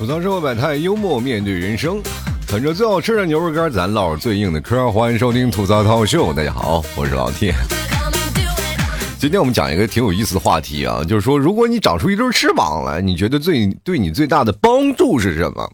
吐槽社会百态，幽默面对人生，啃着最好吃的牛肉干，咱唠着最硬的嗑。欢迎收听吐槽涛秀，大家好，我是老 T。今天我们讲一个挺有意思的话题啊，就是说，如果你长出一对翅膀来，你觉得最对你最大的帮助是什么？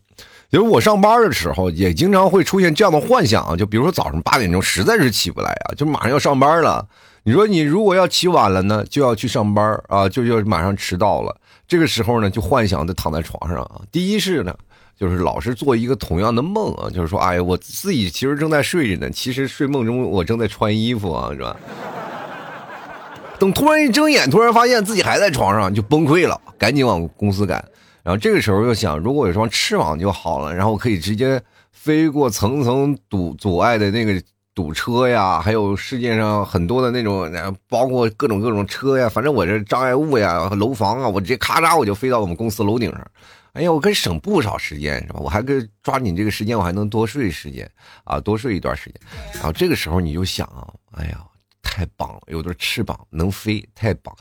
就是我上班的时候也经常会出现这样的幻想，就比如说早上八点钟实在是起不来啊，就马上要上班了。你说你如果要起晚了呢，就要去上班啊，就要马上迟到了。这个时候呢，就幻想着躺在床上啊。第一是呢，就是老是做一个同样的梦啊，就是说，哎呀，我自己其实正在睡着呢，其实睡梦中我正在穿衣服啊，是吧？等突然一睁眼，突然发现自己还在床上，就崩溃了，赶紧往公司赶。然后这个时候又想，如果有双翅膀就好了，然后可以直接飞过层层堵阻碍的那个堵车呀，还有世界上很多的那种，包括各种各种车呀，反正我这障碍物呀、楼房啊，我直接咔嚓我就飞到我们公司楼顶上。哎呀，我可省不少时间，是吧？我还可抓紧这个时间，我还能多睡时间啊，多睡一段时间。然后这个时候你就想啊，哎呀。太棒了，有对翅膀能飞，太棒。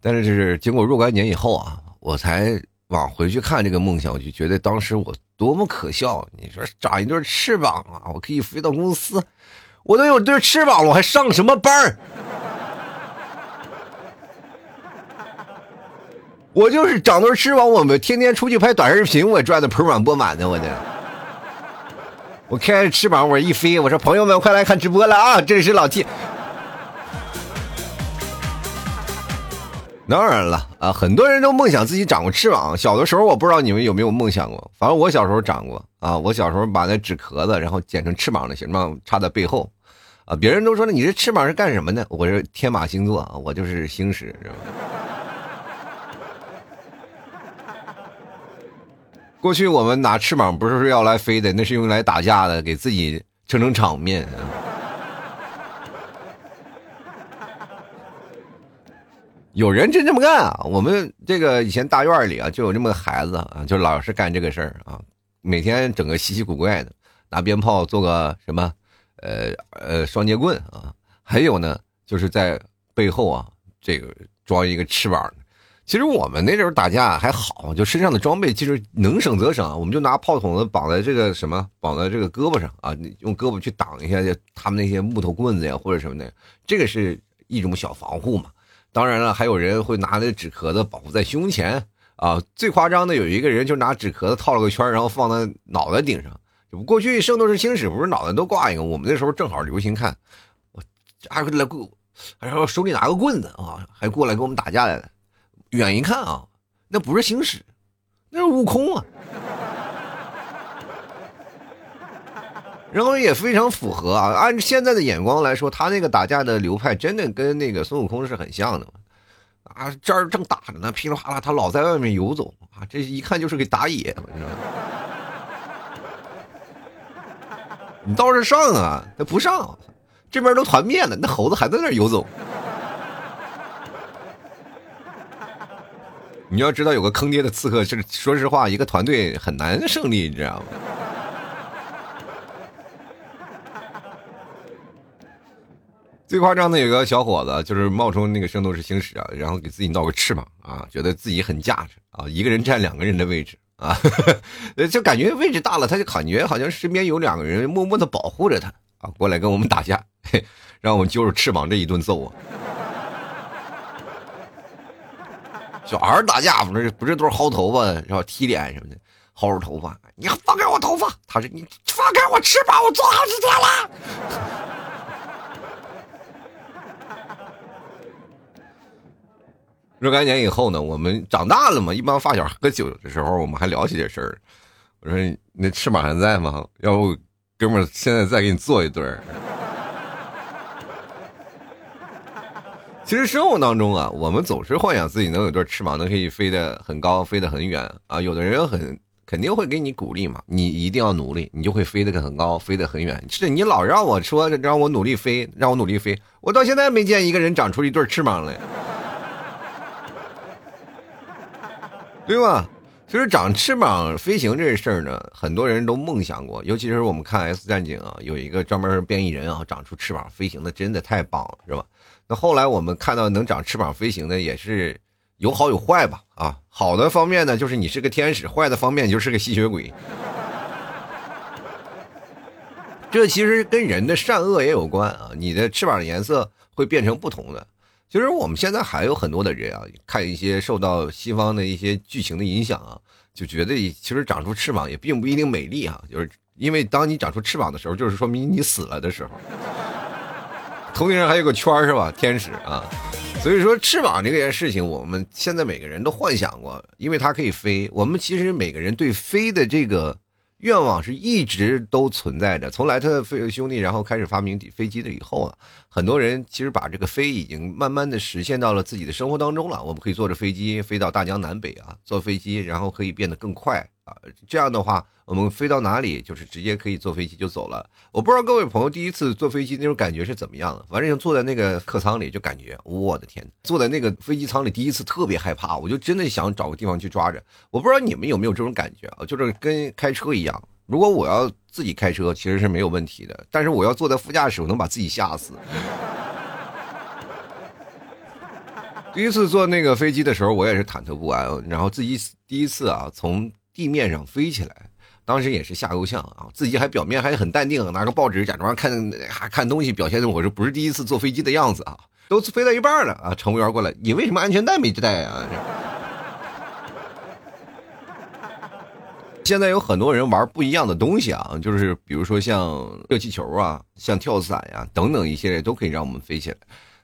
但是就是经过若干年以后啊，我才往回去看这个梦想，我就觉得当时我多么可笑。你说长一对翅膀啊，我可以飞到公司，我都有对翅膀了，我还上什么班儿？我就是长对翅膀，我们天天出去拍短视频，我赚的盆满钵满的，我的。我开着翅膀，我一飞，我说朋友们快来看直播了啊！这里是老 T。当然了啊，很多人都梦想自己长过翅膀。小的时候，我不知道你们有没有梦想过，反正我小时候长过啊。我小时候把那纸壳子，然后剪成翅膀的形状，插在背后，啊，别人都说呢，你这翅膀是干什么的？我是天马星座啊，我就是星矢，是吧？过去我们拿翅膀不是要来飞的，那是用来打架的，给自己撑撑场面。有人真这么干啊！我们这个以前大院里啊，就有这么个孩子啊，就老是干这个事儿啊，每天整个稀奇古怪的，拿鞭炮做个什么，呃呃双节棍啊，还有呢，就是在背后啊，这个装一个翅膀。其实我们那时候打架还好，就身上的装备其实能省则省，我们就拿炮筒子绑在这个什么，绑在这个胳膊上啊，用胳膊去挡一下他们那些木头棍子呀或者什么的，这个是一种小防护嘛。当然了，还有人会拿那纸壳子保护在胸前啊。最夸张的有一个人就拿纸壳子套了个圈，然后放在脑袋顶上。过去《圣斗士星矢》不是脑袋都挂一个？我们那时候正好流行看，我还来过，然后手里拿个棍子啊，还过来跟我们打架来了。远一看啊，那不是星矢，那是悟空啊。然后也非常符合啊，按现在的眼光来说，他那个打架的流派真的跟那个孙悟空是很像的啊，这儿正打着呢，噼里啪啦，他老在外面游走啊，这一看就是给打野，你知道吗？你倒是上啊，他不上，这边都团灭了，那猴子还在那游走。你要知道，有个坑爹的刺客，是说实话，一个团队很难胜利，你知道吗？最夸张的有个小伙子，就是冒充那个圣斗士星矢啊，然后给自己闹个翅膀啊，觉得自己很架势啊，一个人占两个人的位置啊，就感觉位置大了，他就感觉好像身边有两个人默默的保护着他啊，过来跟我们打架，嘿 让我们揪着翅膀这一顿揍啊。小孩打架不是不是都是薅头发，然后踢脸什么的，薅着头发，你放开我头发，他说你放开我翅膀，我做好几天了。若干年以后呢，我们长大了嘛，一帮发小喝酒的时候，我们还聊起这事儿。我说：“那翅膀还在吗？要不，哥们儿，现在再给你做一对儿。”其实生活当中啊，我们总是幻想自己能有对翅膀，能可以飞得很高，飞得很远啊。有的人很肯定会给你鼓励嘛，你一定要努力，你就会飞得很高，飞得很远。是你老让我说让我努力飞，让我努力飞，我到现在没见一个人长出一对翅膀来。对吧？其实长翅膀飞行这事儿呢，很多人都梦想过。尤其是我们看《S 战警》啊，有一个专门变异人啊，长出翅膀飞行的，真的太棒了，是吧？那后来我们看到能长翅膀飞行的，也是有好有坏吧。啊，好的方面呢，就是你是个天使；坏的方面就是个吸血鬼。这其实跟人的善恶也有关啊。你的翅膀的颜色会变成不同的。其实我们现在还有很多的人啊，看一些受到西方的一些剧情的影响啊，就觉得其实长出翅膀也并不一定美丽啊。就是因为当你长出翅膀的时候，就是说明你死了的时候。头顶上还有个圈是吧？天使啊。所以说翅膀这件事情，我们现在每个人都幻想过，因为它可以飞。我们其实每个人对飞的这个。愿望是一直都存在着。从莱特飞兄弟，然后开始发明飞机的以后啊，很多人其实把这个飞已经慢慢的实现到了自己的生活当中了。我们可以坐着飞机飞到大江南北啊，坐飞机，然后可以变得更快。这样的话，我们飞到哪里就是直接可以坐飞机就走了。我不知道各位朋友第一次坐飞机那种感觉是怎么样的，反正坐在那个客舱里就感觉，我的天，坐在那个飞机舱里第一次特别害怕，我就真的想找个地方去抓着。我不知道你们有没有这种感觉啊，就是跟开车一样。如果我要自己开车，其实是没有问题的。但是我要坐在副驾驶，我能把自己吓死。第一次坐那个飞机的时候，我也是忐忑不安。然后自己第一次啊，从地面上飞起来，当时也是吓够呛啊。自己还表面还很淡定，拿个报纸假装看还看东西，表现的我这不是第一次坐飞机的样子啊。都飞到一半了啊，乘务员过来，你为什么安全带没带啊？现在有很多人玩不一样的东西啊，就是比如说像热气球啊，像跳伞呀等等一系列都可以让我们飞起来，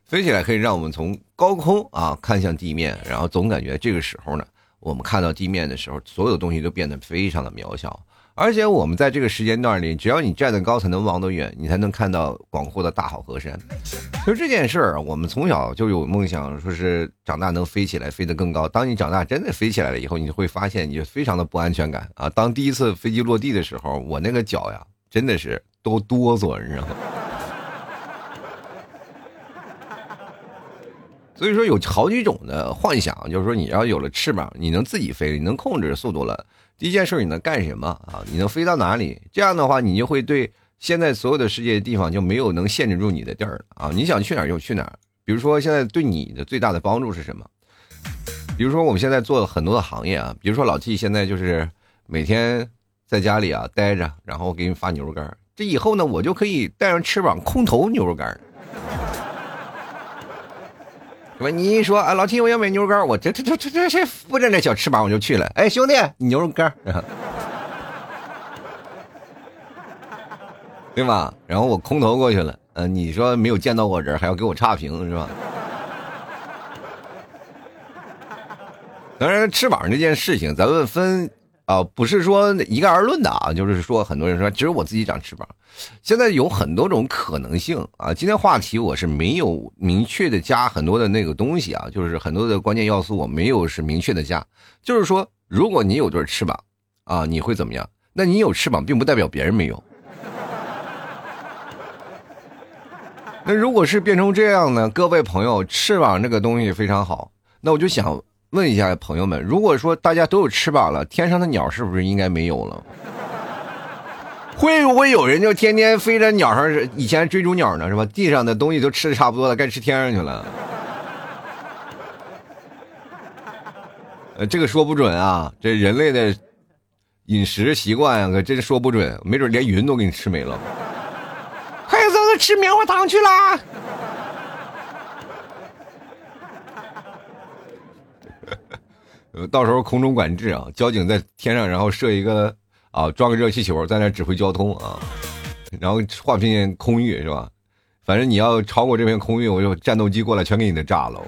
飞起来可以让我们从高空啊看向地面，然后总感觉这个时候呢，我们看到地面的时候，所有东西都变得非常的渺小。而且我们在这个时间段里，只要你站得高，才能望得远，你才能看到广阔的大好河山。就这件事儿，我们从小就有梦想，说是长大能飞起来，飞得更高。当你长大真的飞起来了以后，你会发现你就非常的不安全感啊！当第一次飞机落地的时候，我那个脚呀，真的是都哆嗦，你知道吗？所以说，有好几种的幻想，就是说你要有了翅膀，你能自己飞，你能控制速度了。第一件事你能干什么啊？你能飞到哪里？这样的话，你就会对现在所有的世界地方就没有能限制住你的地儿了啊！你想去哪儿就去哪儿。比如说，现在对你的最大的帮助是什么？比如说，我们现在做了很多的行业啊，比如说老 T 现在就是每天在家里啊待着，然后给你发牛肉干。这以后呢，我就可以带上翅膀空投牛肉干。是吧？你一说啊，老七，我要买牛肉干，我这这这这这这扶着那小翅膀我就去了。哎，兄弟，牛肉干，对吧？然后我空投过去了。嗯，你说没有见到过人，还要给我差评是吧？当然，翅膀这件事情，咱们分。啊，不是说一概而论的啊，就是说很多人说只有我自己长翅膀，现在有很多种可能性啊。今天话题我是没有明确的加很多的那个东西啊，就是很多的关键要素我没有是明确的加，就是说如果你有对翅膀啊，你会怎么样？那你有翅膀并不代表别人没有。那如果是变成这样呢？各位朋友，翅膀这个东西非常好，那我就想。问一下朋友们，如果说大家都有翅膀了，天上的鸟是不是应该没有了？会不会有人就天天飞在鸟上？以前追逐鸟呢，是吧？地上的东西都吃的差不多了，该吃天上去了。呃，这个说不准啊，这人类的饮食习惯啊，可真说不准，没准连云都给你吃没了。快走，吃棉花糖去啦！呃到时候空中管制啊，交警在天上，然后设一个啊，装个热气球在那指挥交通啊，然后划片空域是吧？反正你要超过这片空域，我就战斗机过来全给你的炸了。我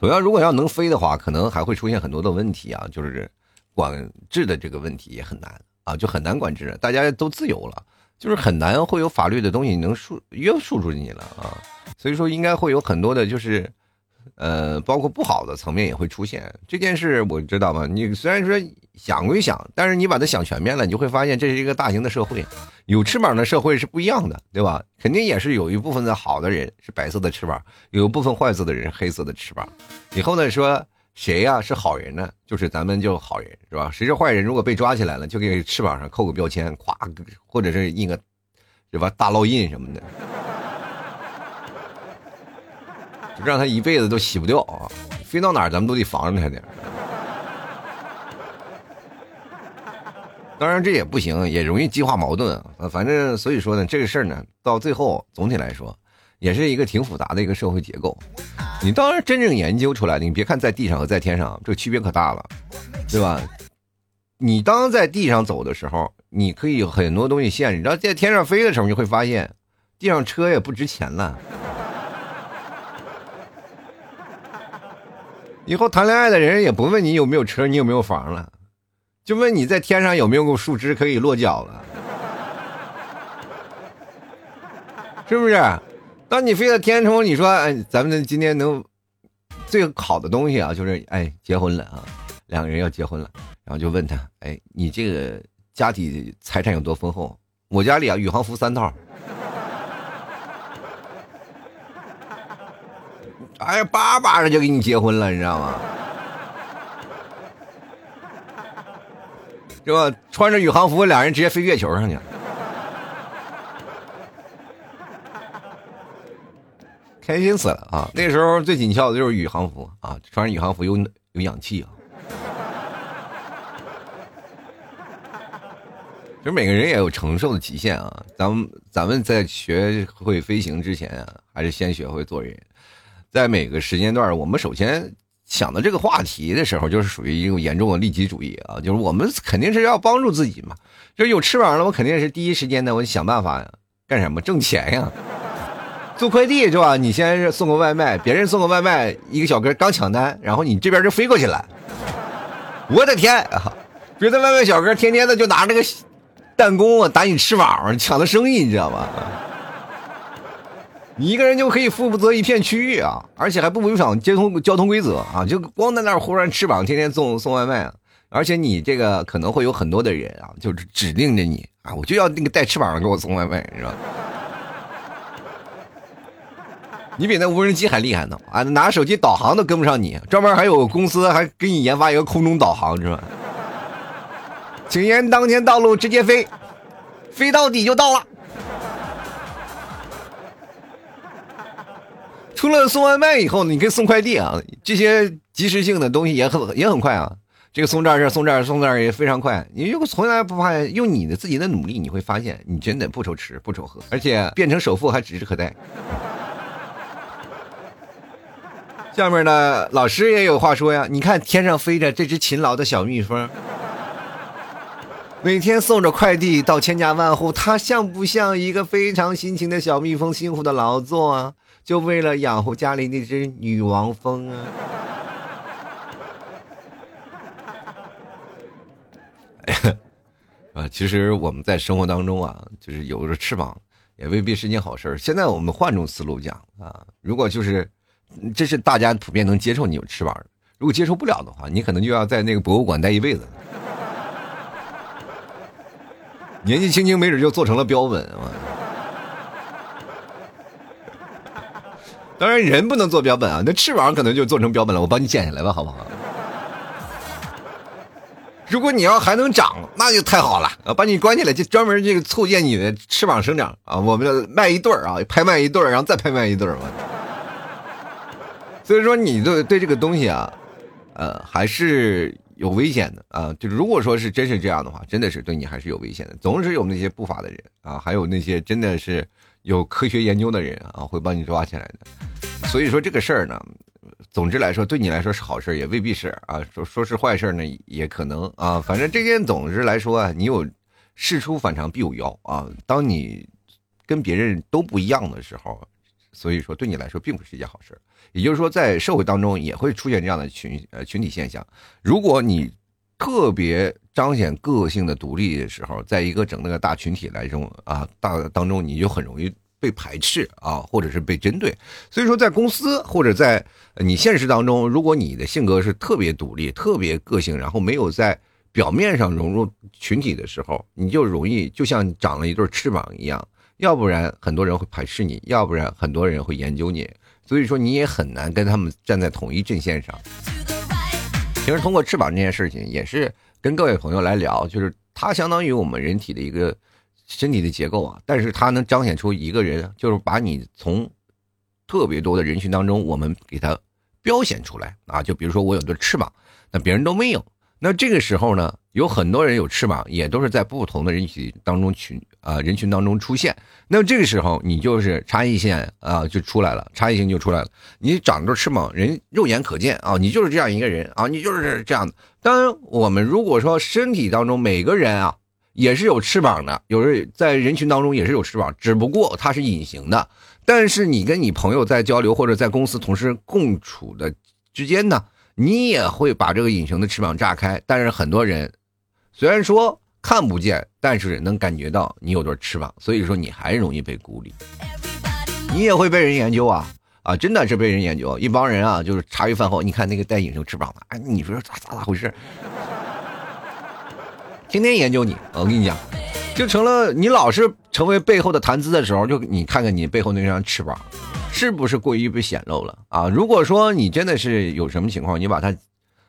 主要如果要能飞的话，可能还会出现很多的问题啊，就是管制的这个问题也很难啊，就很难管制，大家都自由了。就是很难会有法律的东西能束约束住你了啊，所以说应该会有很多的，就是，呃，包括不好的层面也会出现。这件事我知道吗？你虽然说想归想，但是你把它想全面了，你就会发现这是一个大型的社会，有翅膀的社会是不一样的，对吧？肯定也是有一部分的好的人是白色的翅膀，有一部分坏色的人黑色的翅膀。以后呢说。谁呀是好人呢？就是咱们就好人是吧？谁是坏人？如果被抓起来了，就给翅膀上扣个标签，咵，或者是印个，是吧？大烙印什么的。就让他一辈子都洗不掉啊！飞到哪咱们都得防着他点。当然这也不行，也容易激化矛盾啊。反正所以说呢，这个事儿呢，到最后总体来说，也是一个挺复杂的一个社会结构。你当然真正研究出来，你别看在地上和在天上，这区别可大了，对吧？你当在地上走的时候，你可以有很多东西限制；然后在天上飞的时候，你会发现，地上车也不值钱了。以后谈恋爱的人也不问你有没有车，你有没有房了。就问你在天上有没有树枝可以落脚了，是不是？当你飞到天空，你说，哎，咱们今天能最好的东西啊，就是哎，结婚了啊，两个人要结婚了，然后就问他，哎，你这个家底财产有多丰厚？我家里啊，宇航服三套，哎呀，叭叭的就给你结婚了，你知道吗？是吧？穿着宇航服，俩人直接飞月球上去了，开心死了啊！那时候最紧俏的就是宇航服啊，穿上宇航服有有氧气啊。其实每个人也有承受的极限啊。咱们咱们在学会飞行之前啊，还是先学会做人。在每个时间段，我们首先。想到这个话题的时候，就是属于一种严重的利己主义啊！就是我们肯定是要帮助自己嘛，就是有翅膀了，我肯定是第一时间的，我想办法干什么挣钱呀？做快递是吧？你先是送个外卖，别人送个外卖，一个小哥刚抢单，然后你这边就飞过去了。我的天！别的外卖小哥天天的就拿那个弹弓啊打你翅膀，抢的生意，你知道吗？你一个人就可以负责一片区域啊，而且还不违反交通交通规则啊，就光在那儿忽然翅膀，天天送送外卖，而且你这个可能会有很多的人啊，就是指定着你啊，我就要那个带翅膀的给我送外卖，是吧？你比那无人机还厉害呢啊，拿手机导航都跟不上你，专门还有公司还给你研发一个空中导航，是吧？请沿当前道路直接飞，飞到底就到了。除了送外卖以后，你可以送快递啊，这些及时性的东西也很也很快啊。这个送这儿这送这儿送这儿也非常快。你如果从来不怕用你的自己的努力，你会发现你真的不愁吃不愁喝，而且变成首富还指日可待。下面呢，老师也有话说呀，你看天上飞着这只勤劳的小蜜蜂，每天送着快递到千家万户，它像不像一个非常辛勤的小蜜蜂辛苦的劳作啊？就为了养活家里那只女王蜂啊！啊，其实我们在生活当中啊，就是有着翅膀，也未必是件好事现在我们换种思路讲啊，如果就是这是大家普遍能接受你有翅膀，如果接受不了的话，你可能就要在那个博物馆待一辈子。年纪轻轻，没准就做成了标本！当然，人不能做标本啊，那翅膀可能就做成标本了。我帮你剪下来吧，好不好？如果你要还能长，那就太好了啊！把你关起来，就专门这个促进你的翅膀生长啊！我们卖一对儿啊，拍卖一对儿，然后再拍卖一对儿嘛。所以说，你对对这个东西啊，呃，还是有危险的啊。就如果说是真是这样的话，真的是对你还是有危险的。总是有那些不法的人啊，还有那些真的是。有科学研究的人啊，会帮你抓起来的。所以说这个事儿呢，总之来说，对你来说是好事，也未必是啊。说说是坏事呢，也可能啊。反正这件总之来说啊，你有事出反常必有妖啊。当你跟别人都不一样的时候，所以说对你来说并不是一件好事。也就是说，在社会当中也会出现这样的群呃群体现象。如果你特别彰显个性的独立的时候，在一个整那个大群体来中啊，大当中你就很容易被排斥啊，或者是被针对。所以说，在公司或者在你现实当中，如果你的性格是特别独立、特别个性，然后没有在表面上融入群体的时候，你就容易就像长了一对翅膀一样，要不然很多人会排斥你，要不然很多人会研究你，所以说你也很难跟他们站在同一阵线上。其实通过翅膀这件事情，也是跟各位朋友来聊，就是它相当于我们人体的一个身体的结构啊，但是它能彰显出一个人，就是把你从特别多的人群当中，我们给它标显出来啊。就比如说我有对翅膀，那别人都没有。那这个时候呢，有很多人有翅膀，也都是在不同的人群当中群啊人群当中出现。那么这个时候你就是差异性啊就出来了，差异性就出来了。你长着翅膀，人肉眼可见啊，你就是这样一个人啊，你就是这样的。当然，我们如果说身体当中每个人啊也是有翅膀的，有人在人群当中也是有翅膀，只不过它是隐形的。但是你跟你朋友在交流或者在公司同事共处的之间呢？你也会把这个隐形的翅膀炸开，但是很多人虽然说看不见，但是能感觉到你有对翅膀，所以说你还容易被孤立。你也会被人研究啊啊，真的是被人研究，一帮人啊，就是茶余饭后，你看那个带隐形翅膀的，哎，你说咋咋咋回事？天天研究你，我跟你讲，就成了你老是成为背后的谈资的时候，就你看看你背后那双翅膀。是不是过于被显露了啊？如果说你真的是有什么情况，你把它，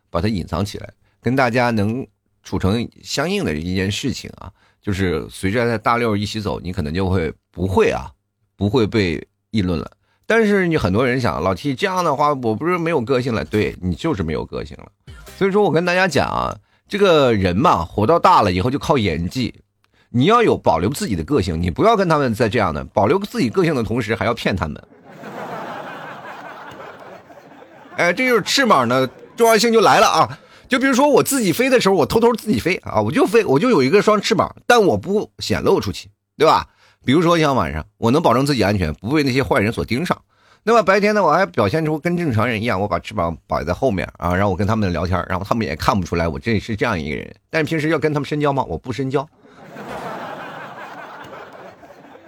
把它隐藏起来，跟大家能处成相应的一件事情啊，就是随着在大六一起走，你可能就会不会啊，不会被议论了。但是你很多人想，老 T 这样的话，我不是没有个性了？对你就是没有个性了。所以说我跟大家讲啊，这个人嘛，活到大了以后就靠演技，你要有保留自己的个性，你不要跟他们在这样的，保留自己个性的同时还要骗他们。哎，这就是翅膀的重要性就来了啊！就比如说我自己飞的时候，我偷偷自己飞啊，我就飞，我就有一个双翅膀，但我不显露出去，对吧？比如说像晚上，我能保证自己安全，不被那些坏人所盯上。那么白天呢，我还表现出跟正常人一样，我把翅膀摆在后面啊，然后我跟他们聊天，然后他们也看不出来我这是这样一个人。但是平时要跟他们深交吗？我不深交。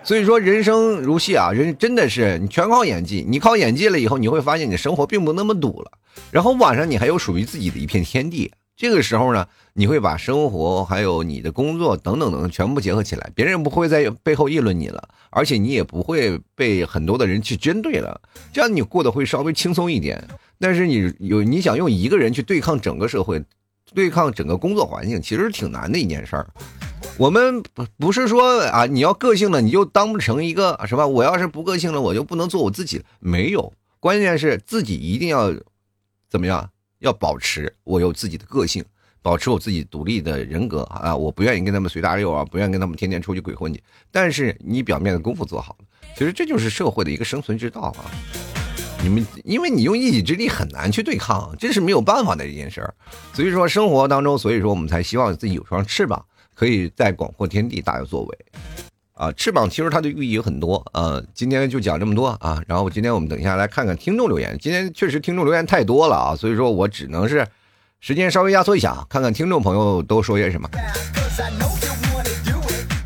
所以说，人生如戏啊，人真的是你全靠演技。你靠演技了以后，你会发现你的生活并不那么堵了。然后晚上你还有属于自己的一片天地。这个时候呢，你会把生活还有你的工作等等等全部结合起来，别人不会在背后议论你了，而且你也不会被很多的人去针对了。这样你过得会稍微轻松一点。但是你有你想用一个人去对抗整个社会，对抗整个工作环境，其实挺难的一件事儿。我们不不是说啊，你要个性了，你就当不成一个什么？我要是不个性了，我就不能做我自己。没有，关键是自己一定要怎么样？要保持我有自己的个性，保持我自己独立的人格啊！我不愿意跟他们随大流啊，不愿意跟他们天天出去鬼混去。但是你表面的功夫做好了，其实这就是社会的一个生存之道啊！你们因为你用一己之力很难去对抗，这是没有办法的一件事儿。所以说生活当中，所以说我们才希望自己有双翅膀。可以在广阔天地大有作为，啊，翅膀其实它的寓意有很多，啊，今天就讲这么多啊，然后今天我们等一下来看看听众留言，今天确实听众留言太多了啊，所以说我只能是时间稍微压缩一下，看看听众朋友都说些什么。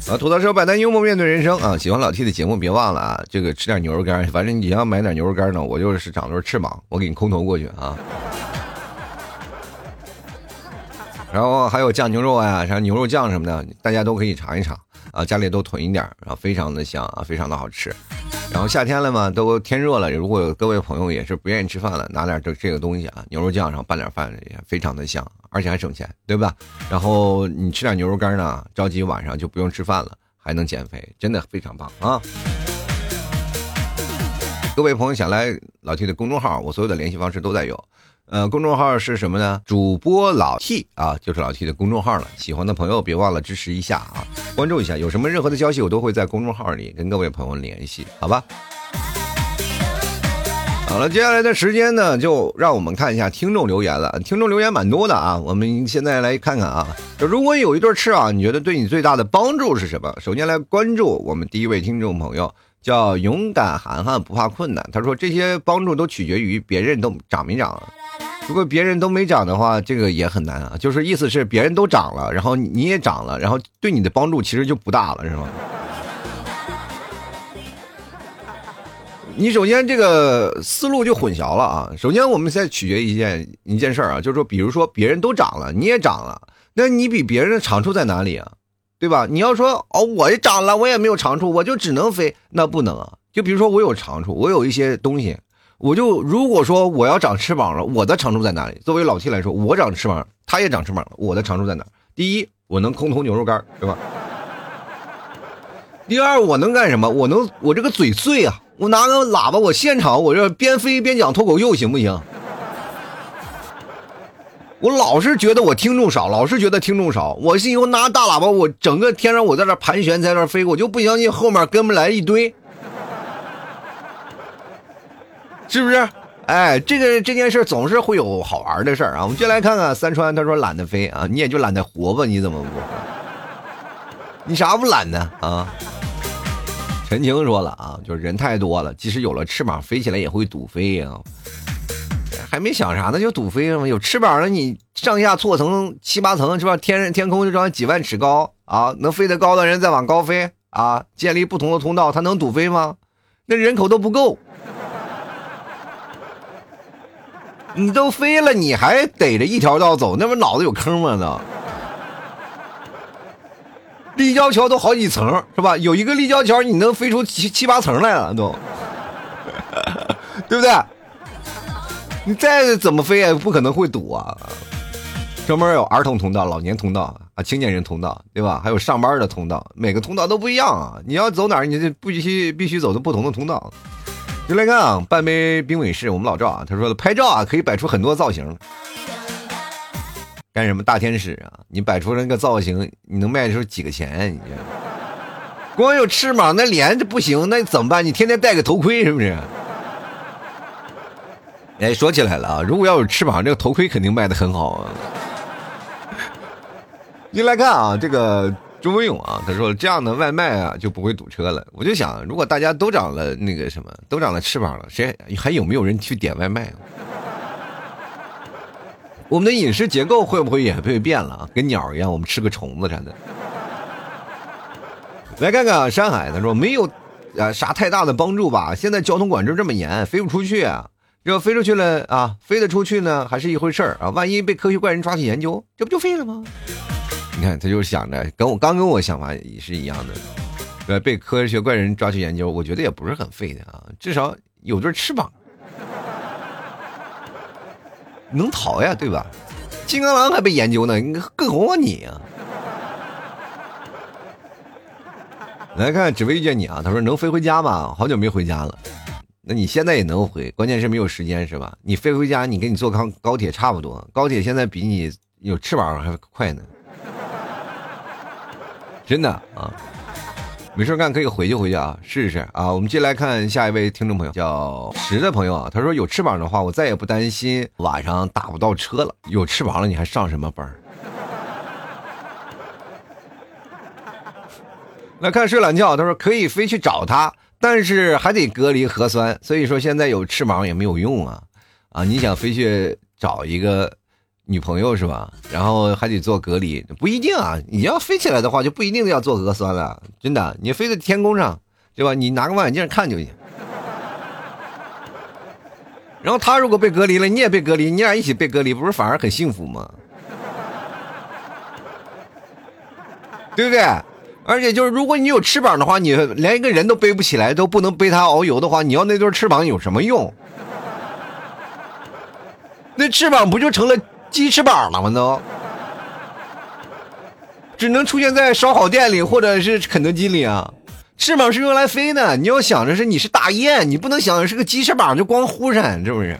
啊，吐槽社百单幽默面对人生啊，喜欢老 T 的节目别忘了啊，这个吃点牛肉干，反正你要买点牛肉干呢，我就是长对翅膀，我给你空投过去啊。然后还有酱牛肉啊，像牛肉酱什么的，大家都可以尝一尝啊，家里都囤一点，然后非常的香啊，非常的好吃。然后夏天了嘛，都天热了，如果各位朋友也是不愿意吃饭了，拿点这这个东西啊，牛肉酱，然后拌点饭也非常的香，而且还省钱，对吧？然后你吃点牛肉干呢，着急晚上就不用吃饭了，还能减肥，真的非常棒啊！各位朋友想来老 T 的公众号，我所有的联系方式都在有。呃，公众号是什么呢？主播老 T 啊，就是老 T 的公众号了。喜欢的朋友别忘了支持一下啊，关注一下。有什么任何的消息，我都会在公众号里跟各位朋友联系，好吧？好了，接下来的时间呢，就让我们看一下听众留言了。听众留言蛮多的啊，我们现在来看看啊。就如果有一对翅膀，你觉得对你最大的帮助是什么？首先来关注我们第一位听众朋友。叫勇敢涵涵不怕困难。他说这些帮助都取决于别人都长没长。如果别人都没长的话，这个也很难啊。就是意思是别人都长了，然后你也长了，然后对你的帮助其实就不大了，是吗？你首先这个思路就混淆了啊。首先我们在取决一件一件事啊，就是说，比如说别人都长了，你也长了，那你比别人的长处在哪里啊？对吧？你要说哦，我也长了，我也没有长处，我就只能飞，那不能啊。就比如说我有长处，我有一些东西，我就如果说我要长翅膀了，我的长处在哪里？作为老 T 来说，我长翅膀，他也长翅膀了，我的长处在哪？第一，我能空投牛肉干，对吧？第二，我能干什么？我能，我这个嘴碎啊，我拿个喇叭，我现场我这边飞边讲脱口秀行不行？我老是觉得我听众少，老是觉得听众少。我是以后拿大喇叭，我整个天上我在那盘旋，在那飞，我就不相信后面跟不来一堆，是不是？哎，这个这件事总是会有好玩的事儿啊！我们就来看看三川，他说懒得飞啊，你也就懒得活吧？你怎么不？你啥不懒呢？啊？陈晴说了啊，就是人太多了，即使有了翅膀，飞起来也会堵飞呀。还没想啥呢，就堵飞了吗？有翅膀了，你上下错层七八层是吧？天天空就这样几万尺高啊，能飞得高的人再往高飞啊，建立不同的通道，它能堵飞吗？那人口都不够。你都飞了，你还逮着一条道走，那不脑子有坑吗？都立交桥都好几层是吧？有一个立交桥，你能飞出七七八层来了都，对不对？你再怎么飞也不可能会堵啊！专门有儿童通道、老年通道啊、青年人通道，对吧？还有上班的通道，每个通道都不一样啊！你要走哪儿，你就必须必须走的不同的通道。就来看啊，半杯冰美式，我们老赵啊，他说的拍照啊，可以摆出很多造型。干什么大天使啊？你摆出那个造型，你能卖出几个钱？你光有翅膀，那脸就不行，那怎么办？你天天戴个头盔是不是？哎，说起来了啊，如果要有翅膀，这个头盔肯定卖的很好啊。你来看啊，这个。朱文勇啊，他说这样的外卖啊就不会堵车了。我就想，如果大家都长了那个什么，都长了翅膀了，谁还有没有人去点外卖？我们的饮食结构会不会也被变了？跟鸟一样，我们吃个虫子啥的。来看看山海，他说没有啊啥太大的帮助吧？现在交通管制这么严，飞不出去啊。要飞出去了啊，飞得出去呢还是一回事儿啊。万一被科学怪人抓去研究，这不就废了吗？你看，他就想着跟我刚跟我想法也是一样的，对被科学怪人抓去研究，我觉得也不是很废的啊，至少有对翅膀，能逃呀，对吧？金刚狼还被研究呢，你更何况你啊？来看，只为遇见你啊！他说能飞回家吗？好久没回家了，那你现在也能回，关键是没有时间是吧？你飞回家，你跟你坐高高铁差不多，高铁现在比你有翅膀还快呢。真的啊，没事干可以回去回去啊，试试啊。我们接来看下一位听众朋友，叫石的朋友啊，他说有翅膀的话，我再也不担心晚上打不到车了。有翅膀了，你还上什么班？来看睡懒觉，他说可以飞去找他，但是还得隔离核酸，所以说现在有翅膀也没有用啊啊！你想飞去找一个？女朋友是吧？然后还得做隔离，不一定啊。你要飞起来的话，就不一定要做核酸了。真的，你飞在天空上，对吧？你拿个望远镜看就行。然后他如果被隔离了，你也被隔离，你俩一起被隔离，不是反而很幸福吗？对不对？而且就是，如果你有翅膀的话，你连一个人都背不起来，都不能背他遨游的话，你要那对翅膀有什么用？那翅膀不就成了？鸡翅膀了吗？都只能出现在烧烤店里或者是肯德基里啊！翅膀是用来飞的，你要想着是你是大雁，你不能想着是个鸡翅膀就光忽闪，是不是？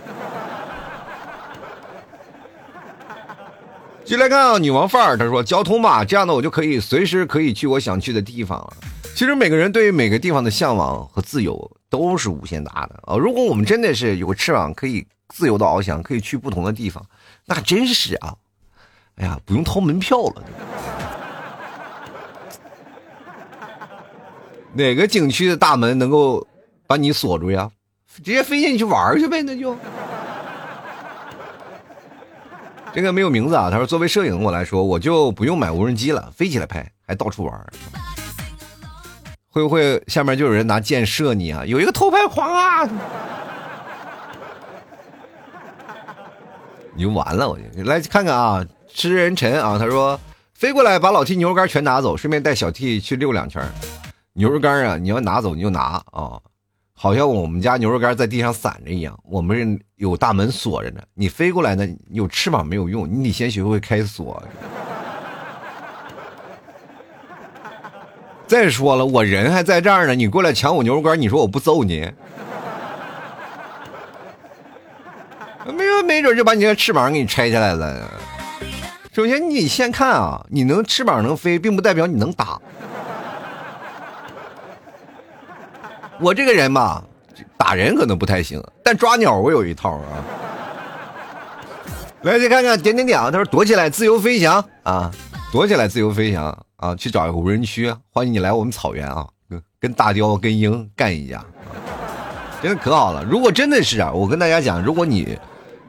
进来看啊，女王范儿，他说交通吧，这样的我就可以随时可以去我想去的地方了。其实每个人对于每个地方的向往和自由都是无限大的啊！如果我们真的是有个翅膀，可以自由的翱翔，可以去不同的地方。那真是啊，哎呀，不用掏门票了。哪个景区的大门能够把你锁住呀？直接飞进去玩去呗，那就。这个没有名字啊。他说：“作为摄影我来说，我就不用买无人机了，飞起来拍，还到处玩。会不会下面就有人拿箭射你啊？有一个偷拍狂啊！” 你就完了，我就来看看啊，吃人陈啊，他说飞过来把老 T 牛肉干全拿走，顺便带小 T 去溜两圈。牛肉干啊，你要拿走你就拿啊，好像我们家牛肉干在地上散着一样，我们有大门锁着呢。你飞过来呢，有翅膀没有用，你得先学会开锁。再说了，我人还在这儿呢，你过来抢我牛肉干，你说我不揍你？没有，没准就把你的翅膀给你拆下来了。首先，你先看啊，你能翅膀能飞，并不代表你能打。我这个人吧，打人可能不太行，但抓鸟我有一套啊。来，再看看点点点啊，他说躲起来自由飞翔啊，躲起来自由飞翔啊，去找一个无人区，欢迎你来我们草原啊，跟大雕跟鹰干一架，真的可好了。如果真的是啊，我跟大家讲，如果你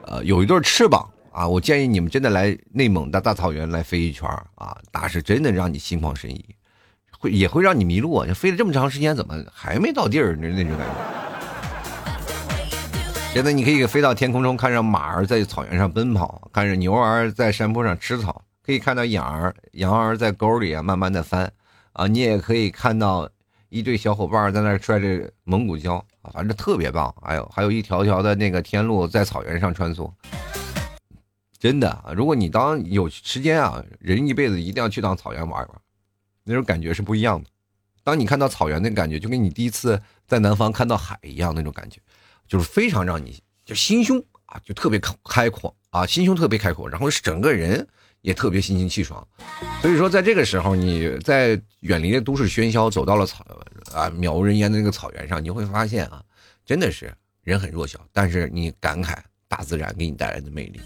呃有一对翅膀啊，我建议你们真的来内蒙的大草原来飞一圈啊，那是真的让你心旷神怡。会也会让你迷路啊！飞了这么长时间，怎么还没到地儿？那那种感觉。现在你可以飞到天空中，看着马儿在草原上奔跑，看着牛儿在山坡上吃草，可以看到羊儿羊儿在沟里啊慢慢的翻啊，你也可以看到一对小伙伴在那摔着蒙古胶啊，反正特别棒。还有还有一条条的那个天路在草原上穿梭，真的，如果你当有时间啊，人一辈子一定要去趟草原玩一玩。那种感觉是不一样的。当你看到草原的感觉，就跟你第一次在南方看到海一样那种感觉，就是非常让你就心胸啊，就特别开阔啊，心胸特别开阔，然后整个人也特别心情气爽。所以说，在这个时候，你在远离了都市喧嚣，走到了草啊渺无人烟的那个草原上，你会发现啊，真的是人很弱小，但是你感慨大自然给你带来的魅力。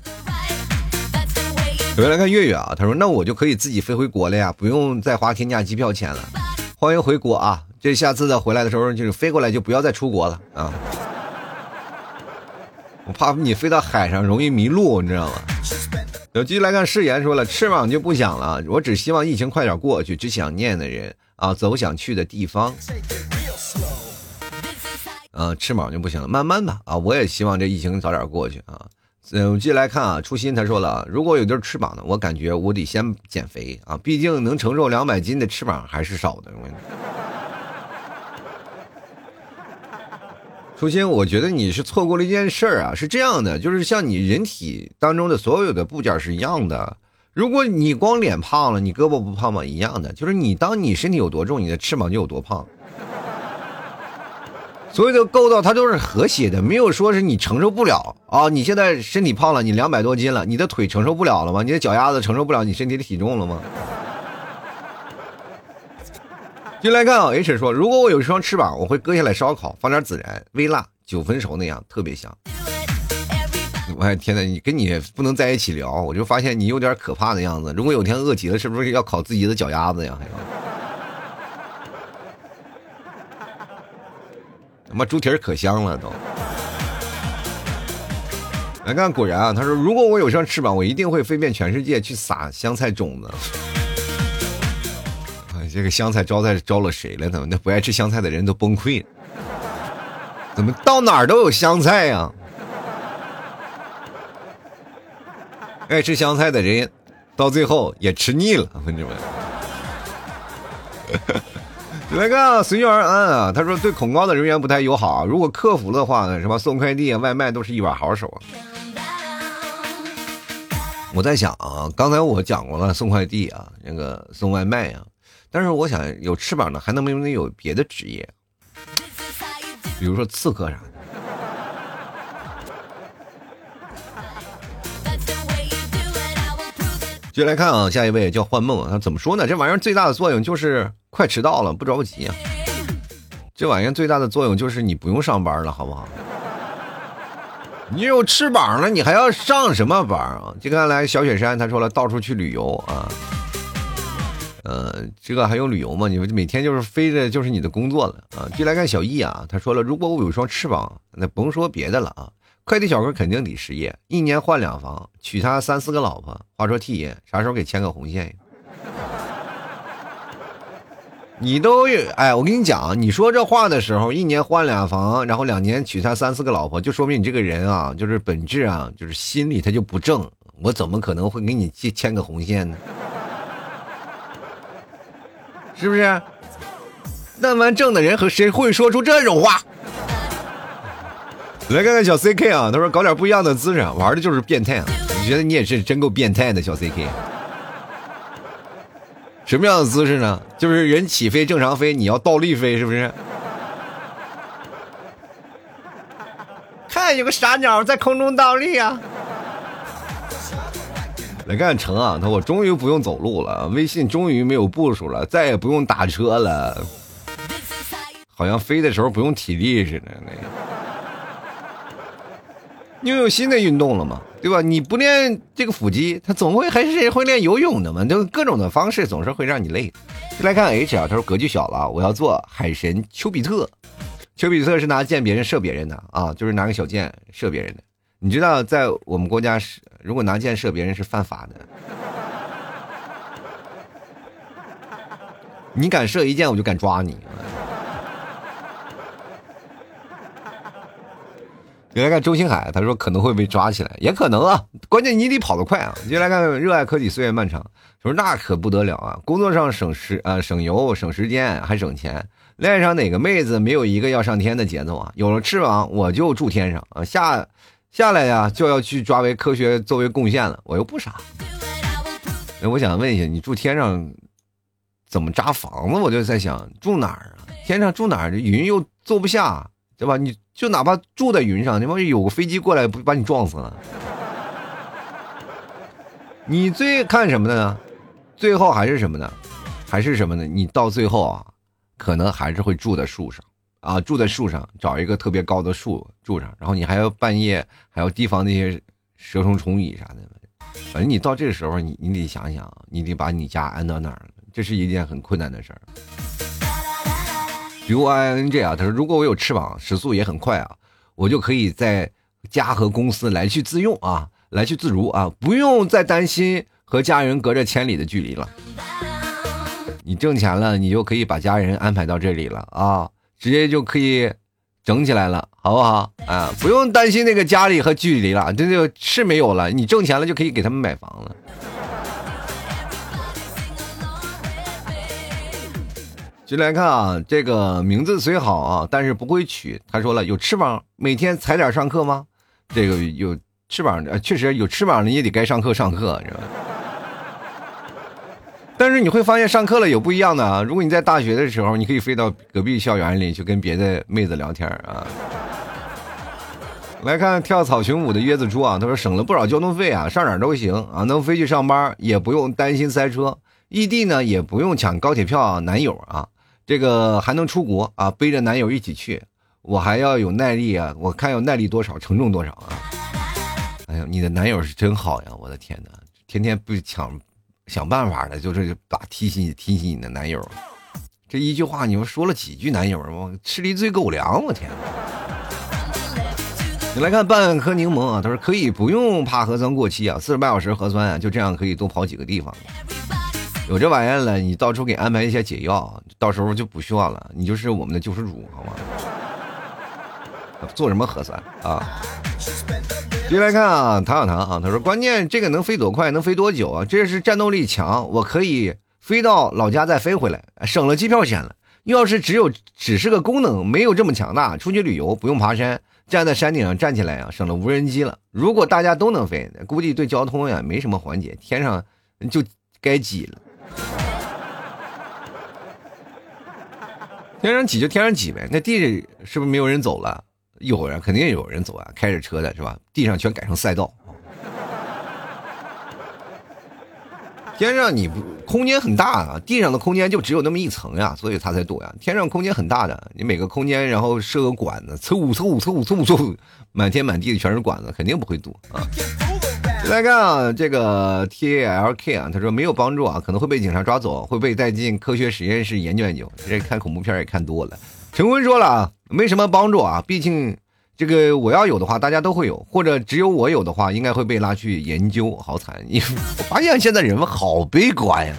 回来看月月啊，他说：“那我就可以自己飞回国了呀，不用再花天价机票钱了。欢迎回国啊！这下次再回来的时候，就是飞过来就不要再出国了啊！我怕你飞到海上容易迷路，你知道吗？”有继续来看誓言说了，翅膀就不想了，我只希望疫情快点过去，只想念的人啊，走想去的地方。嗯，翅膀就不行了，慢慢的啊，我也希望这疫情早点过去啊。嗯，我们继续来看啊，初心他说了，如果有对翅膀呢，我感觉我得先减肥啊，毕竟能承受两百斤的翅膀还是少的。初心，我觉得你是错过了一件事儿啊，是这样的，就是像你人体当中的所有的部件是一样的，如果你光脸胖了，你胳膊不胖吗？一样的，就是你当你身体有多重，你的翅膀就有多胖。所有的构造它都是和谐的，没有说是你承受不了啊！你现在身体胖了，你两百多斤了，你的腿承受不了了吗？你的脚丫子承受不了你身体的体重了吗？进来看啊，H 说，如果我有一双翅膀，我会割下来烧烤，放点孜然、微辣、九分熟那样，特别香。我天哪，你跟你不能在一起聊，我就发现你有点可怕的样子。如果有天饿极了，是不是要烤自己的脚丫子呀？还有妈猪蹄儿可香了都，来看，果然啊，他说如果我有双翅膀，我一定会飞遍全世界去撒香菜种子。啊，这个香菜招待招了谁了？呢？那不爱吃香菜的人都崩溃了。怎么到哪儿都有香菜呀？爱吃香菜的人，到最后也吃腻了，同志们。来个随遇而安啊！他说对恐高的人员不太友好，如果克服的话呢，什么送快递、外卖都是一把好手。我在想啊，刚才我讲过了送快递啊，那个送外卖啊，但是我想有翅膀的还能不能有别的职业？比如说刺客啥的。接来看啊，下一位叫幻梦，他怎么说呢？这玩意儿最大的作用就是快迟到了不着急啊。这玩意儿最大的作用就是你不用上班了，好不好？你有翅膀了，你还要上什么班啊？接下来小雪山他说了，到处去旅游啊。呃，这个还用旅游吗？你们每天就是飞着就是你的工作了啊。接来看小易啊，他说了，如果我有双翅膀，那甭说别的了啊。快递小哥肯定得失业，一年换两房，娶他三四个老婆。话说 T 爷啥时候给牵个红线？你都哎，我跟你讲，你说这话的时候，一年换两房，然后两年娶他三四个老婆，就说明你这个人啊，就是本质啊，就是心里他就不正。我怎么可能会给你牵牵个红线呢？是不是？那么正的人和谁会说出这种话？来看看小 CK 啊，他说搞点不一样的姿势，玩的就是变态啊！我觉得你也是真够变态的，小 CK。什么样的姿势呢？就是人起飞正常飞，你要倒立飞，是不是？看有个傻鸟在空中倒立啊！来看成啊，他我终于不用走路了，微信终于没有步数了，再也不用打车了，好像飞的时候不用体力似的那个。又有新的运动了嘛，对吧？你不练这个腹肌，他总会还是会练游泳的嘛，就各种的方式总是会让你累。来看 H 啊，他说格局小了，我要做海神丘比特。丘比特是拿箭别人射别人的啊，就是拿个小箭射别人的。你知道，在我们国家是，如果拿箭射别人是犯法的。你敢射一箭，我就敢抓你。你来看周星海，他说可能会被抓起来，也可能啊。关键你得跑得快啊。接来看热爱科技，岁月漫长，说那可不得了啊，工作上省时啊，省油省时间还省钱。恋爱上哪个妹子没有一个要上天的节奏啊？有了翅膀我就住天上啊，下。下来呀，就要去抓为科学作为贡献了。我又不傻，那我想问一下，你住天上怎么扎房子？我就在想，住哪儿啊？天上住哪儿？云又坐不下，对吧？你就哪怕住在云上，你万一有个飞机过来，不把你撞死了？你最看什么的呢？最后还是什么呢？还是什么呢？你到最后啊，可能还是会住在树上。啊，住在树上，找一个特别高的树住上，然后你还要半夜还要提防那些蛇虫虫蚁啥的。反正你到这个时候，你你得想想，你得把你家安到哪儿，这是一件很困难的事儿。比如 I N G 啊，他说如果我有翅膀，时速也很快啊，我就可以在家和公司来去自用啊，来去自如啊，不用再担心和家人隔着千里的距离了。你挣钱了，你就可以把家人安排到这里了啊。直接就可以整起来了，好不好啊？不用担心那个家里和距离了，这就是没有了。你挣钱了就可以给他们买房了。进来看啊，这个名字虽好啊，但是不会取。他说了，有翅膀每天踩点上课吗？这个有翅膀，确实有翅膀的也得该上课上课，是吧？但是你会发现上课了有不一样的啊！如果你在大学的时候，你可以飞到隔壁校园里去跟别的妹子聊天啊。来看跳草裙舞的椰子猪啊，他说省了不少交通费啊，上哪儿都行啊，能飞去上班也不用担心塞车，异地呢也不用抢高铁票啊，男友啊，这个还能出国啊，背着男友一起去，我还要有耐力啊，我看有耐力多少，承重多少啊。哎呀，你的男友是真好呀，我的天哪，天天不抢。想办法的，就是把提醒提醒你的男友，这一句话你们说了几句男友吗吃了一嘴狗粮，我天！你来看半颗柠檬啊，他说可以不用怕核酸过期啊，四十八小时核酸啊，就这样可以多跑几个地方。有这玩意儿了，你到处给安排一些解药，到时候就不需要了，你就是我们的救世主，好吗？做什么核酸啊？接来看啊，唐小唐啊，他说关键这个能飞多快，能飞多久啊？这是战斗力强，我可以飞到老家再飞回来，省了机票钱了。要是只有只是个功能，没有这么强大，出去旅游不用爬山，站在山顶上站起来啊，省了无人机了。如果大家都能飞，估计对交通呀没什么缓解，天上就该挤了。天上挤就天上挤呗，那地是不是没有人走了？有人肯定有人走啊，开着车的是吧？地上全改成赛道。天上你不空间很大啊，地上的空间就只有那么一层呀，所以它才堵呀。天上空间很大的，你每个空间然后设个管子，嗖嗖嗖嗖嗖，满天满地的全是管子，肯定不会堵啊。来看啊，这个 T A L K 啊，他说没有帮助啊，可能会被警察抓走，会被带进科学实验室研究研究。这看恐怖片也看多了。陈坤说了啊，没什么帮助啊，毕竟这个我要有的话，大家都会有，或者只有我有的话，应该会被拉去研究。好惨！因为我发现现在人们好悲观呀，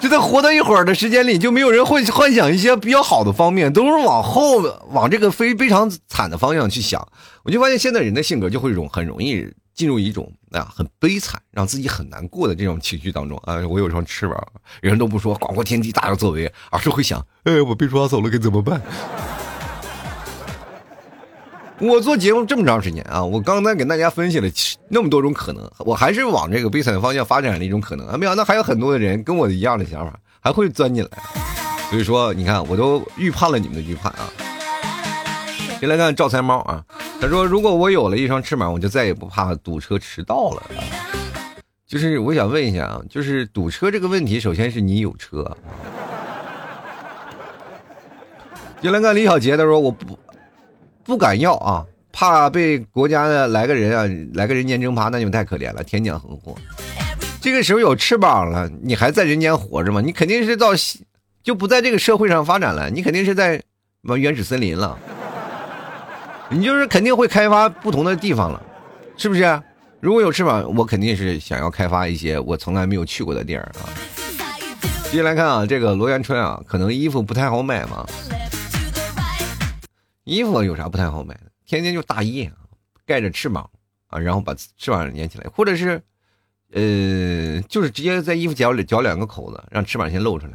就在活到一会儿的时间里，就没有人会幻想一些比较好的方面，都是往后往这个非非常惨的方向去想。我就发现现在人的性格就会容很容易。进入一种啊很悲惨，让自己很难过的这种情绪当中啊！我有双翅膀，人都不说广阔天地大有作为，而是会想：哎，我被抓走了该怎么办？我做节目这么长时间啊，我刚才给大家分析了那么多种可能，我还是往这个悲惨的方向发展的一种可能啊！没想到还有很多的人跟我一样的想法，还会钻进来。所以说，你看，我都预判了你们的预判啊！先来看赵财猫啊，他说：“如果我有了一双翅膀，我就再也不怕堵车迟到了。”就是我想问一下啊，就是堵车这个问题，首先是你有车。先来看李小杰，他说：“我不。”不敢要啊，怕被国家的来个人啊，来个人间蒸发，那就太可怜了，天降横祸。这个时候有翅膀了，你还在人间活着吗？你肯定是到就不在这个社会上发展了，你肯定是在什么原始森林了。你就是肯定会开发不同的地方了，是不是？如果有翅膀，我肯定是想要开发一些我从来没有去过的地儿啊。接下来看啊，这个罗元春啊，可能衣服不太好买嘛。衣服有啥不太好买的？天天就大衣，盖着翅膀啊，然后把翅膀粘起来，或者是，呃，就是直接在衣服脚里绞两个口子，让翅膀先露出来。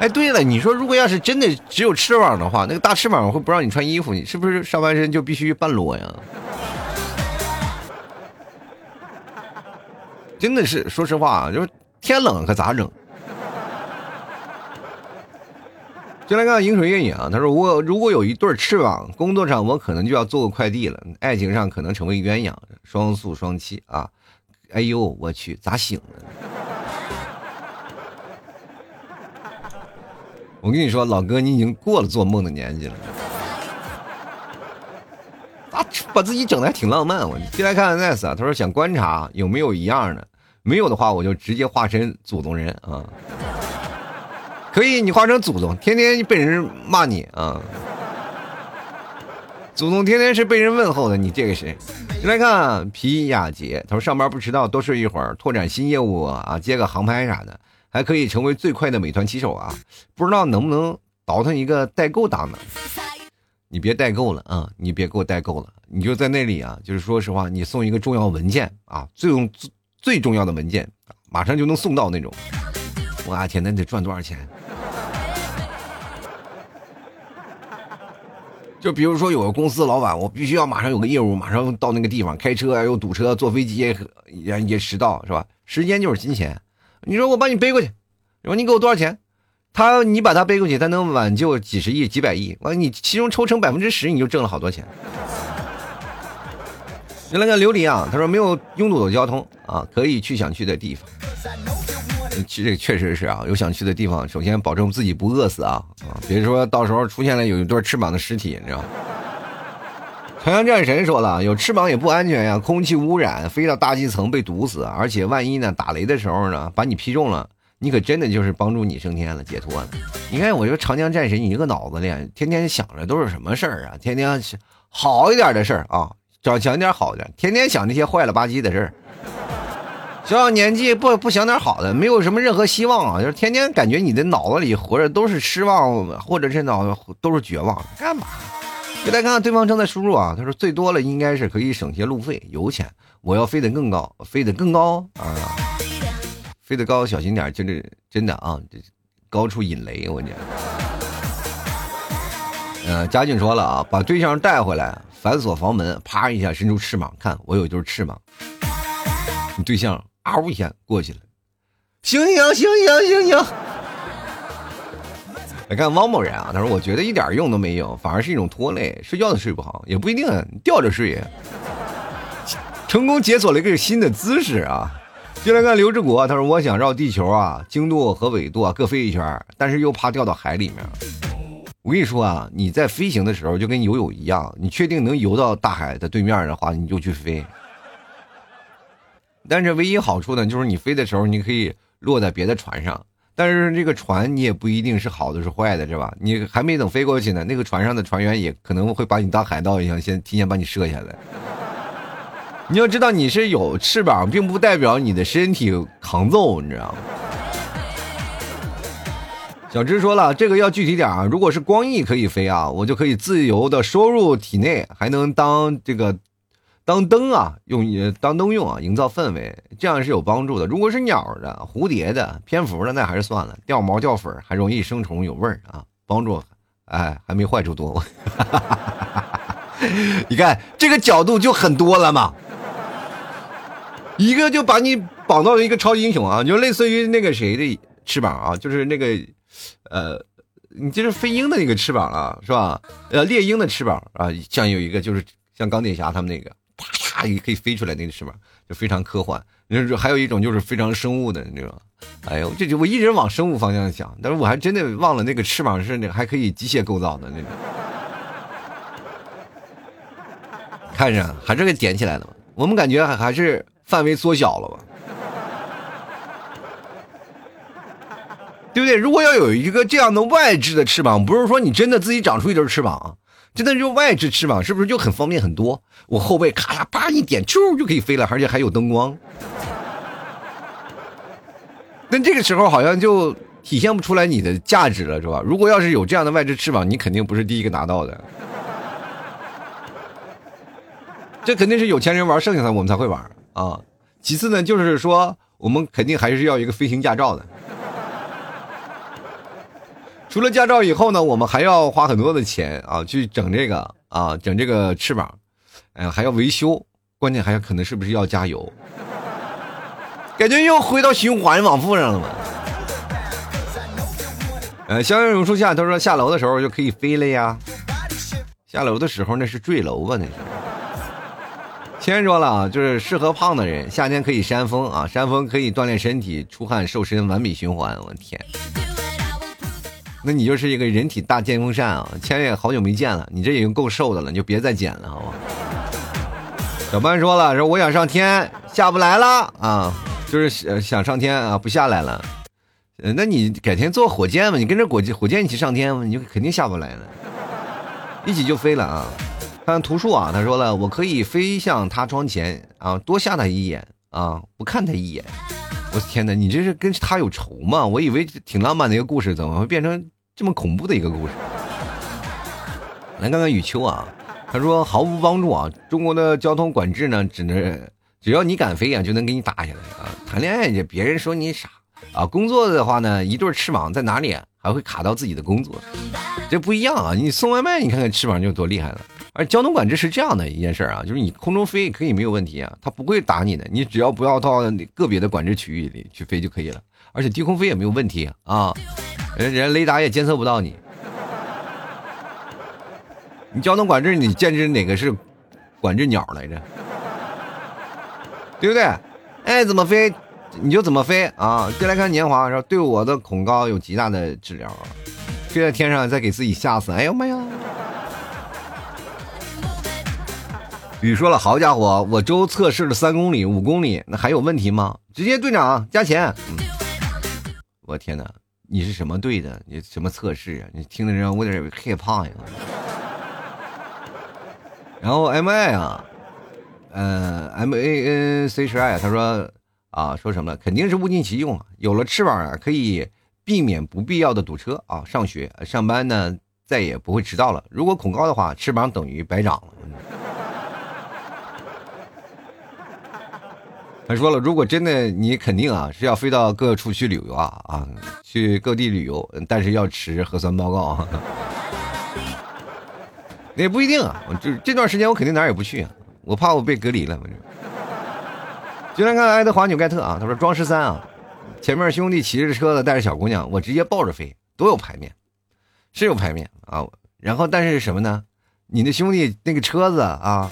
哎，对了，你说如果要是真的只有翅膀的话，那个大翅膀会不让你穿衣服，你是不是上半身就必须半裸呀？真的是，说实话啊，就是天冷可咋整？就来看饮水月影啊，他说我如果有一对翅膀，工作上我可能就要做个快递了，爱情上可能成为鸳鸯，双宿双栖啊！哎呦，我去，咋醒的？我跟你说，老哥，你已经过了做梦的年纪了，啊，把自己整的还挺浪漫。我进来看看 nice 啊，他说想观察有没有一样的，没有的话我就直接化身祖宗人啊。可以，你化成祖宗，天天被人骂你啊！祖宗天天是被人问候的，你这个谁？进来看皮亚杰，他说上班不迟到，多睡一会儿，拓展新业务啊，接个航拍啥的，还可以成为最快的美团骑手啊！不知道能不能倒腾一个代购档呢？你别代购了啊！你别给我代购了，你就在那里啊，就是说实话，你送一个重要文件啊，最重最最重要的文件，马上就能送到那种。我天，那得赚多少钱？就比如说有个公司老板，我必须要马上有个业务，马上到那个地方，开车又堵车，坐飞机也也迟到，是吧？时间就是金钱。你说我把你背过去，你说你给我多少钱？他你把他背过去，他能挽救几十亿、几百亿。完你其中抽成百分之十，你就挣了好多钱。来个琉璃啊，他说没有拥堵的交通啊，可以去想去的地方。其实确实是啊，有想去的地方，首先保证自己不饿死啊啊！别说到时候出现了有一对翅膀的尸体，你知道？朝阳战神说了，有翅膀也不安全呀，空气污染，飞到大气层被毒死，而且万一呢打雷的时候呢把你劈中了，你可真的就是帮助你升天了，解脱了。你看，我说长江战神，你这个脑子里天天想着都是什么事儿啊？天天好一点的事儿啊，找想点好的，天天想那些坏了吧唧的事儿。小小年纪不不想点好的，没有什么任何希望啊！就是天天感觉你的脑子里活着都是失望，或者是脑子都是绝望，干嘛？给大家看看对方正在输入啊，他说最多了应该是可以省些路费油钱。我要飞得更高，飞得更高啊！飞得高小心点，就是真的啊，这高处引雷，我讲。嗯，嘉俊说了啊，把对象带回来，反锁房门，啪一下伸出翅膀，看我有一对翅膀，你对象。嗷一下过去了，醒醒醒醒醒醒！来看汪某人啊，他说：“我觉得一点用都没有，反而是一种拖累，睡觉都睡不好，也不一定吊着睡。”成功解锁了一个新的姿势啊！就来看刘志国，他说：“我想绕地球啊，经度和纬度啊各飞一圈，但是又怕掉到海里面。我跟你说啊，你在飞行的时候就跟游泳一样，你确定能游到大海的对面的话，你就去飞。”但是唯一好处呢，就是你飞的时候，你可以落在别的船上。但是这个船你也不一定是好的是坏的，是吧？你还没等飞过去呢，那个船上的船员也可能会把你当海盗一样，先提前把你射下来。你要知道，你是有翅膀，并不代表你的身体抗揍，你知道吗？小芝说了，这个要具体点啊。如果是光翼可以飞啊，我就可以自由的收入体内，还能当这个。当灯啊，用当灯用啊，营造氛围，这样是有帮助的。如果是鸟的、蝴蝶的、蝙蝠的，那还是算了，掉毛掉粉还容易生虫，有味儿啊，帮助，哎，还没坏处多。你看这个角度就很多了嘛，一个就把你绑到一个超级英雄啊，就类似于那个谁的翅膀啊，就是那个，呃，你就是飞鹰的那个翅膀了，是吧？呃，猎鹰的翅膀啊，像有一个就是像钢铁侠他们那个，大鱼可以飞出来那个翅膀，就非常科幻。就是还有一种就是非常生物的那种，哎呦，这就我一直往生物方向想，但是我还真的忘了那个翅膀是那个还可以机械构造的那种。看着还是给点起来了？我们感觉还还是范围缩小了吧？对不对？如果要有一个这样的外置的翅膀，不是说你真的自己长出一对翅膀，真的就外置翅膀，是不是就很方便很多？我后背咔嚓叭一点，啾就可以飞了，而且还有灯光。那这个时候好像就体现不出来你的价值了，是吧？如果要是有这样的外置翅膀，你肯定不是第一个拿到的。这肯定是有钱人玩，剩下的我们才会玩啊。其次呢，就是说我们肯定还是要一个飞行驾照的。除了驾照以后呢，我们还要花很多的钱啊，去整这个啊，整这个翅膀，哎呀，还要维修，关键还要可能是不是要加油？感觉又回到循环往复上了嘛。呃，香烟榕树下，他说下楼的时候就可以飞了呀。下楼的时候那是坠楼吧？那是。先说了啊，就是适合胖的人，夏天可以扇风啊，扇风可以锻炼身体，出汗瘦身，完美循环。我天，那你就是一个人体大电风扇啊！千也好久没见了，你这已经够瘦的了，你就别再减了，好吧？小班说了，说我想上天，下不来了啊，就是想上天啊，不下来了。那你改天坐火箭吧，你跟着火箭火箭一起上天吧，你就肯定下不来了，一起就飞了啊。看图书啊，他说了，我可以飞向他窗前啊，多吓他一眼啊，不看他一眼。我的天哪，你这是跟他有仇吗？我以为挺浪漫的一个故事，怎么会变成这么恐怖的一个故事？来看看雨秋啊，他说毫无帮助啊。中国的交通管制呢，只能只要你敢飞啊，就能给你打下来啊。谈恋爱去，别人说你傻啊。工作的话呢，一对翅膀在哪里还会卡到自己的工作，这不一样啊。你送外卖，你看看翅膀就多厉害了。而交通管制是这样的一件事啊，就是你空中飞可以没有问题啊，它不会打你的，你只要不要到个别的管制区域里去飞就可以了。而且低空飞也没有问题啊，人人雷达也监测不到你。你交通管制，你监制哪个是管制鸟来着？对不对？爱怎么飞你就怎么飞啊！再来看年华说，对我的恐高有极大的治疗，飞在天上再给自己吓死，哎呦妈呀！雨说了：“好家伙，我周测试了三公里、五公里，那还有问题吗？直接队长加钱。”我天哪，你是什么队的？你什么测试啊？你听的让我有点害怕呀。然后 M I 啊，呃 M A N C H I，他说啊，说什么？肯定是物尽其用！有了翅膀啊，可以避免不必要的堵车啊！上学、上班呢，再也不会迟到了。如果恐高的话，翅膀等于白长了。他说了，如果真的你肯定啊是要飞到各处去旅游啊啊，去各地旅游，但是要持核酸报告。那也不一定啊，就这段时间我肯定哪儿也不去，我怕我被隔离了。就来看爱德华纽盖特啊，他说庄十三啊，前面兄弟骑着车子带着小姑娘，我直接抱着飞，多有排面，是有排面啊。然后但是什么呢？你那兄弟那个车子啊。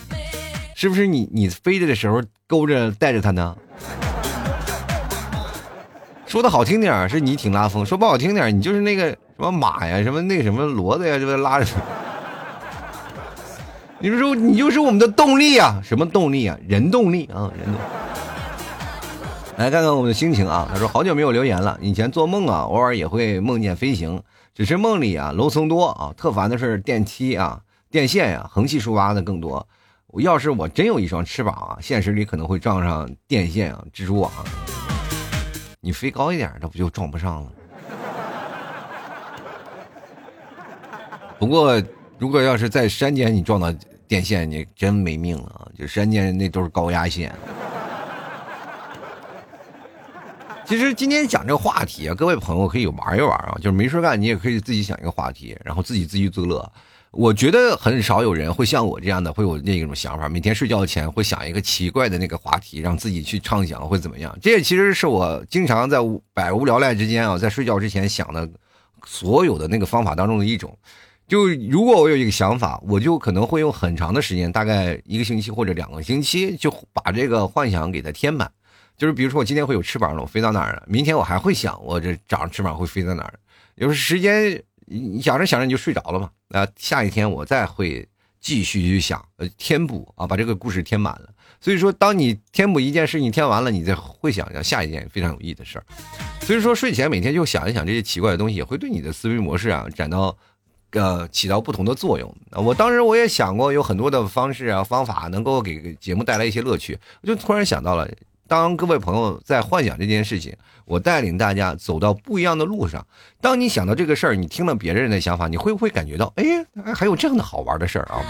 是不是你你飞着的时候勾着带着他呢？说的好听点是你挺拉风；说不好听点你就是那个什么马呀，什么那什么骡子呀，这不拉着。你说你就是我们的动力啊！什么动力啊？人动力啊！人动。来看看我们的心情啊！他说好久没有留言了。以前做梦啊，偶尔也会梦见飞行，只是梦里啊楼层多啊，特烦的是电梯啊、电线呀横七竖八的更多。要是我真有一双翅膀啊，现实里可能会撞上电线啊、蜘蛛网。你飞高一点，那不就撞不上了？不过，如果要是在山间你撞到电线，你真没命了啊！就山间那都是高压线。其实今天讲这个话题啊，各位朋友可以玩一玩啊，就是没事干，你也可以自己想一个话题，然后自己自娱自乐。我觉得很少有人会像我这样的，会有那种想法，每天睡觉前会想一个奇怪的那个话题，让自己去畅想会怎么样。这也其实是我经常在百无聊赖之间啊，在睡觉之前想的所有的那个方法当中的一种。就如果我有一个想法，我就可能会用很长的时间，大概一个星期或者两个星期，就把这个幻想给它填满。就是比如说，我今天会有翅膀了，我飞到哪儿了？明天我还会想，我这长翅膀会飞到哪儿？有时间。你想着想着你就睡着了嘛？那下一天我再会继续去想，呃，填补啊，把这个故事填满了。所以说，当你填补一件事，你填完了，你再会想想下一件非常有意义的事儿。所以说，睡前每天就想一想这些奇怪的东西，也会对你的思维模式啊，展到呃起到不同的作用。我当时我也想过有很多的方式啊方法能够给节目带来一些乐趣，我就突然想到了。当各位朋友在幻想这件事情，我带领大家走到不一样的路上。当你想到这个事儿，你听了别人的想法，你会不会感觉到，哎，还有这样的好玩的事儿啊？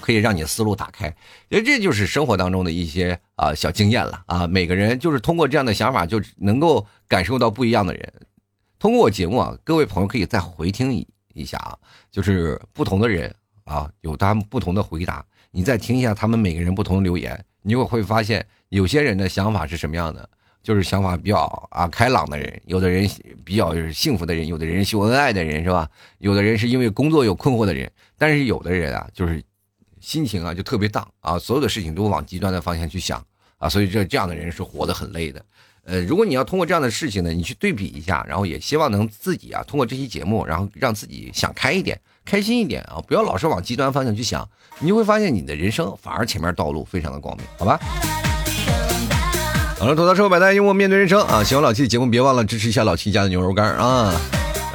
可以让你思路打开。因为这就是生活当中的一些啊小经验了啊。每个人就是通过这样的想法，就能够感受到不一样的人。通过我节目啊，各位朋友可以再回听一一下啊，就是不同的人啊，有他们不同的回答，你再听一下他们每个人不同的留言，你就会发现。有些人的想法是什么样的？就是想法比较啊开朗的人，有的人比较就是幸福的人，有的人秀恩爱的人，是吧？有的人是因为工作有困惑的人，但是有的人啊，就是心情啊就特别荡啊，所有的事情都往极端的方向去想啊，所以这这样的人是活得很累的。呃，如果你要通过这样的事情呢，你去对比一下，然后也希望能自己啊通过这期节目，然后让自己想开一点，开心一点啊，不要老是往极端方向去想，你就会发现你的人生反而前面道路非常的光明，好吧？好了，吐槽社会百态，幽默面对人生啊！喜欢老 T 的节目，别忘了支持一下老 T 家的牛肉干啊！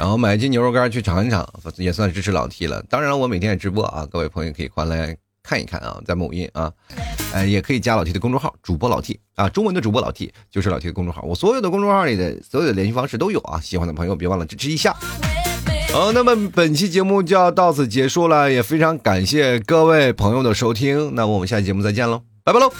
然后买一斤牛肉干去尝一尝，也算支持老 T 了。当然了，我每天也直播啊，各位朋友可以过来看一看啊，在某音啊，呃，也可以加老 T 的公众号，主播老 T 啊，中文的主播老 T 就是老 T 的公众号，我所有的公众号里的所有的联系方式都有啊，喜欢的朋友别忘了支持一下。好，那么本期节目就要到此结束了，也非常感谢各位朋友的收听，那我们下期节目再见喽，拜拜喽！